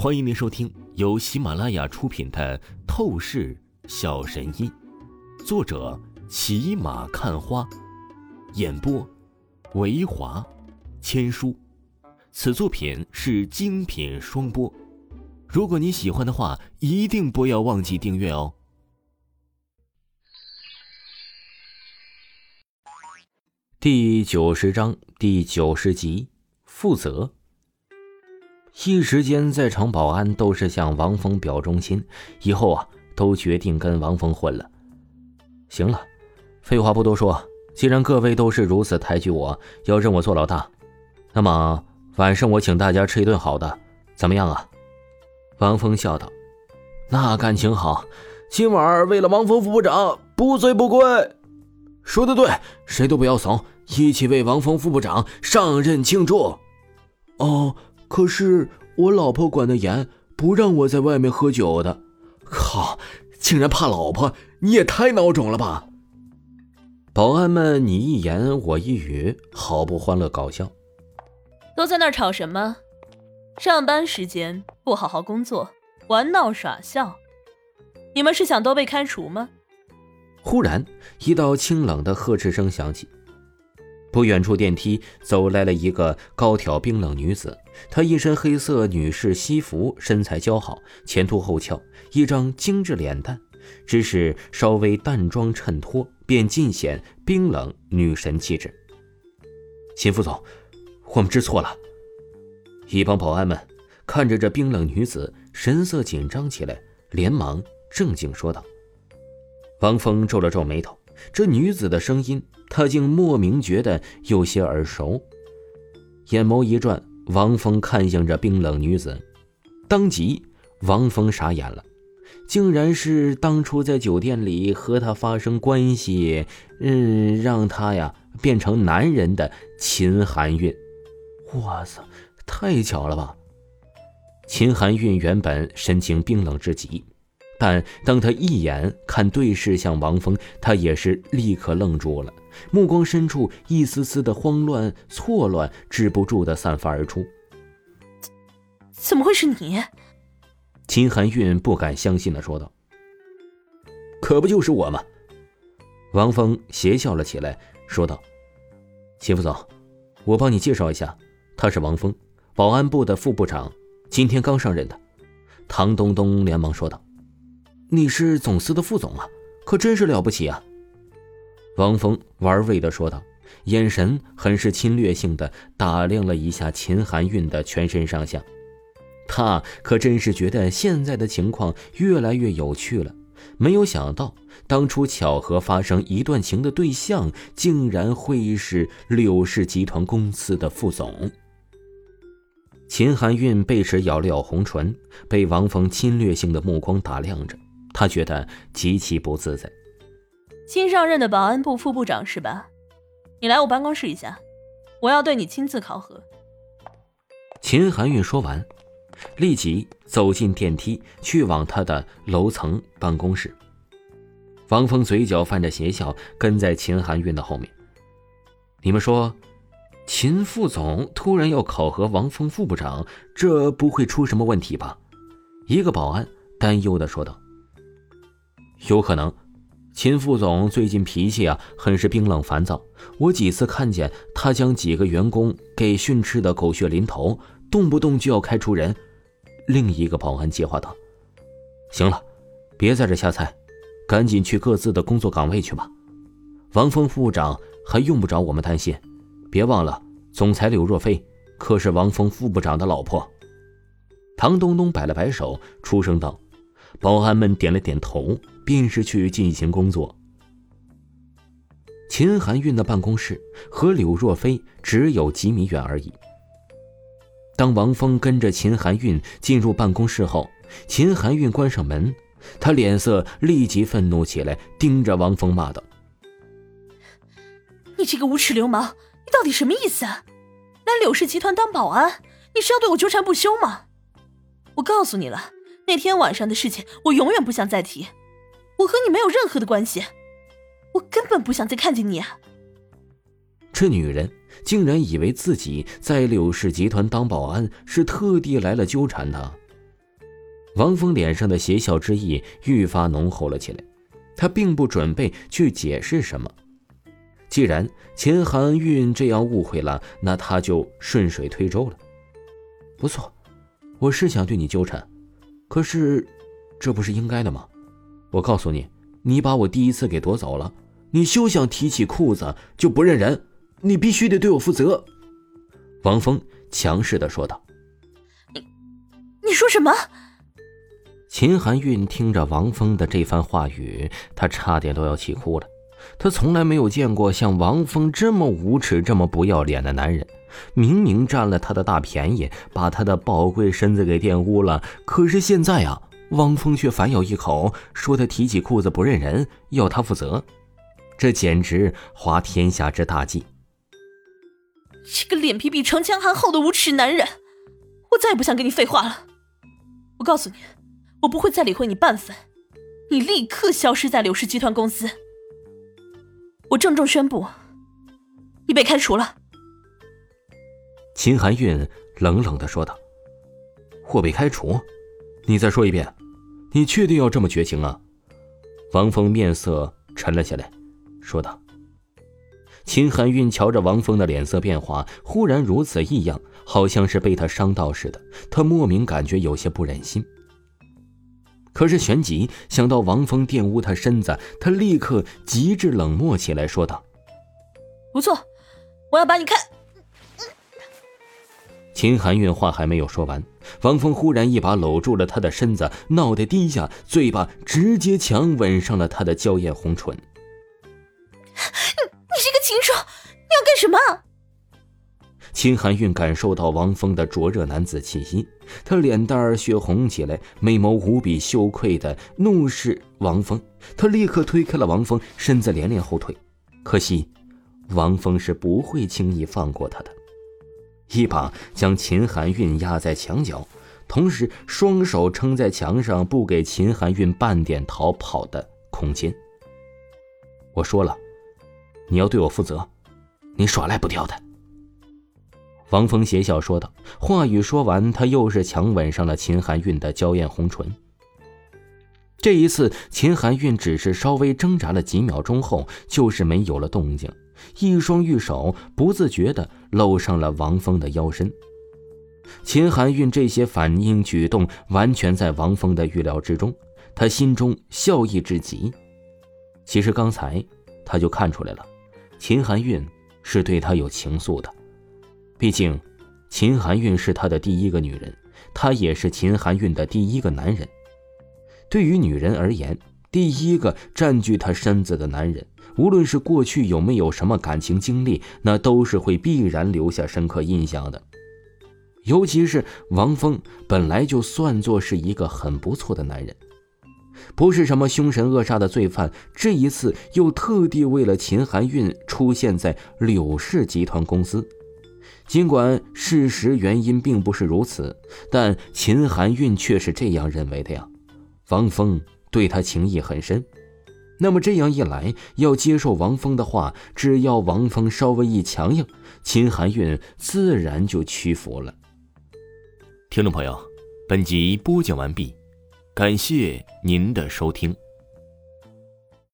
欢迎您收听由喜马拉雅出品的《透视小神医》，作者骑马看花，演播维华千书。此作品是精品双播。如果你喜欢的话，一定不要忘记订阅哦。第九十章第九十集，负责。一时间，在场保安都是向王峰表忠心，以后啊，都决定跟王峰混了。行了，废话不多说，既然各位都是如此抬举我，要认我做老大，那么晚上我请大家吃一顿好的，怎么样啊？王峰笑道：“那感情好，今晚为了王峰副部长不醉不归。”说的对，谁都不要怂，一起为王峰副部长上任庆祝。哦。可是我老婆管得严，不让我在外面喝酒的。靠，竟然怕老婆，你也太孬种了吧！保安们你一言我一语，好不欢乐搞笑。都在那儿吵什么？上班时间不好好工作，玩闹耍笑，你们是想都被开除吗？忽然，一道清冷的呵斥声响起。不远处，电梯走来了一个高挑冰冷女子。她一身黑色女士西服，身材姣好，前凸后翘，一张精致脸蛋。只是稍微淡妆衬托，便尽显冰冷女神气质。秦副总，我们知错了。一帮保安们看着这冰冷女子，神色紧张起来，连忙正经说道。王峰皱了皱眉头。这女子的声音，他竟莫名觉得有些耳熟。眼眸一转，王峰看向这冰冷女子，当即王峰傻眼了，竟然是当初在酒店里和他发生关系，嗯，让他呀变成男人的秦寒韵。哇塞，太巧了吧！秦寒韵原本神情冰冷至极。但当他一眼看对视向王峰，他也是立刻愣住了，目光深处一丝丝的慌乱、错乱止不住的散发而出。怎么会是你？秦含韵不敢相信的说道：“可不就是我吗？”王峰邪笑了起来，说道：“秦副总，我帮你介绍一下，他是王峰，保安部的副部长，今天刚上任的。”唐东东连忙说道。你是总司的副总啊，可真是了不起啊！王峰玩味的说道，眼神很是侵略性的打量了一下秦含韵的全身上下。他可真是觉得现在的情况越来越有趣了。没有想到，当初巧合发生一段情的对象，竟然会是柳氏集团公司的副总。秦含韵被齿咬了咬红唇，被王峰侵略性的目光打量着。他觉得极其不自在。新上任的保安部副部长是吧？你来我办公室一下，我要对你亲自考核。秦含韵说完，立即走进电梯，去往他的楼层办公室。王峰嘴角泛着邪笑，跟在秦含韵的后面。你们说，秦副总突然要考核王峰副部长，这不会出什么问题吧？一个保安担忧的说道。有可能，秦副总最近脾气啊，很是冰冷烦躁。我几次看见他将几个员工给训斥的狗血淋头，动不动就要开除人。另一个保安接话道：“行了，别在这瞎猜，赶紧去各自的工作岗位去吧。王峰副部长还用不着我们担心，别忘了，总裁柳若飞可是王峰副部长的老婆。”唐东东摆了摆手，出声道。保安们点了点头，便是去进行工作。秦含韵的办公室和柳若飞只有几米远而已。当王峰跟着秦含韵进入办公室后，秦含韵关上门，他脸色立即愤怒起来，盯着王峰骂道：“你这个无耻流氓，你到底什么意思？来柳氏集团当保安，你是要对我纠缠不休吗？我告诉你了。”那天晚上的事情，我永远不想再提。我和你没有任何的关系，我根本不想再看见你。这女人竟然以为自己在柳氏集团当保安是特地来了纠缠她，王峰脸上的邪笑之意愈发浓厚了起来，他并不准备去解释什么。既然秦寒韵这样误会了，那他就顺水推舟了。不错，我是想对你纠缠，可是，这不是应该的吗？我告诉你，你把我第一次给夺走了，你休想提起裤子就不认人，你必须得对我负责。”王峰强势的说道。“你，你说什么？”秦含韵听着王峰的这番话语，她差点都要气哭了。她从来没有见过像王峰这么无耻、这么不要脸的男人。明明占了他的大便宜，把他的宝贵身子给玷污了，可是现在啊，王峰却反咬一口，说他提起裤子不认人，要他负责。这简直滑天下之大稽！这个脸皮比城墙还厚的无耻男人，我再也不想跟你废话了。我告诉你。我不会再理会你半分，你立刻消失在柳氏集团公司。我郑重宣布，你被开除了。秦寒韵冷冷的说道：“我被开除？你再说一遍，你确定要这么绝情啊？”王峰面色沉了下来，说道：“秦寒韵瞧着王峰的脸色变化，忽然如此异样，好像是被他伤到似的，他莫名感觉有些不忍心。”可是旋即想到王峰玷污他身子，他立刻极致冷漠起来，说道：“不错，我要把你看。”秦寒韵话还没有说完，王峰忽然一把搂住了她的身子，脑袋低下，嘴巴直接强吻上了她的娇艳红唇。你你是个禽兽，你要干什么？秦寒韵感受到王峰的灼热男子气息，她脸蛋儿血红起来，美眸无比羞愧的怒视王峰。她立刻推开了王峰，身子连连后退。可惜，王峰是不会轻易放过她的，一把将秦寒韵压在墙角，同时双手撑在墙上，不给秦寒韵半点逃跑的空间。我说了，你要对我负责，你耍赖不掉的。王峰邪笑说道，话语说完，他又是强吻上了秦寒韵的娇艳红唇。这一次，秦寒韵只是稍微挣扎了几秒钟后，就是没有了动静，一双玉手不自觉的搂上了王峰的腰身。秦含韵这些反应举动完全在王峰的预料之中，他心中笑意至极。其实刚才他就看出来了，秦含韵是对他有情愫的。毕竟，秦含韵是他的第一个女人，他也是秦含韵的第一个男人。对于女人而言，第一个占据她身子的男人，无论是过去有没有什么感情经历，那都是会必然留下深刻印象的。尤其是王峰，本来就算作是一个很不错的男人，不是什么凶神恶煞的罪犯，这一次又特地为了秦寒韵出现在柳氏集团公司。尽管事实原因并不是如此，但秦寒韵却是这样认为的呀。王峰对他情谊很深，那么这样一来，要接受王峰的话，只要王峰稍微一强硬，秦含韵自然就屈服了。听众朋友，本集播讲完毕，感谢您的收听。